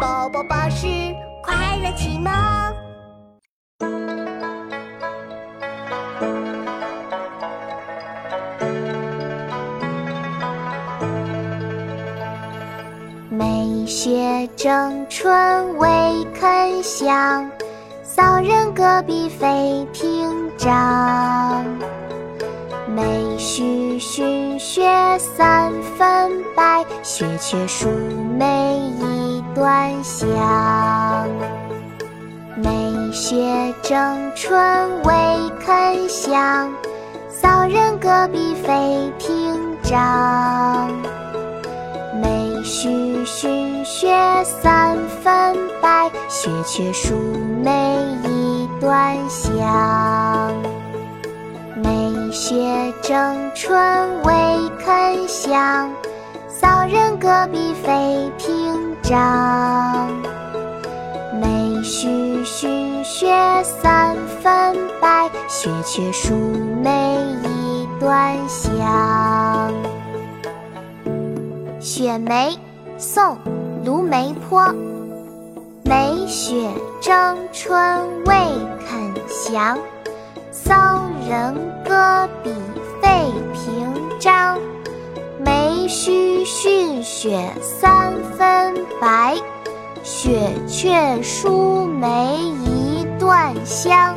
宝宝巴士快乐启蒙。梅雪争春未肯降，骚人阁笔费庭章。梅须逊雪三分白，雪却输梅一段香。梅雪争春未肯降，骚人阁笔费评章。梅须逊雪三分白，雪却输梅一段香。梅雪争春未肯降，骚人阁笔费章。梅须逊雪三分白，雪却输梅一段香。雪梅，宋·卢梅坡。梅雪争春未肯降。骚人阁笔费评章，梅须雪三分白，雪却输梅一段香。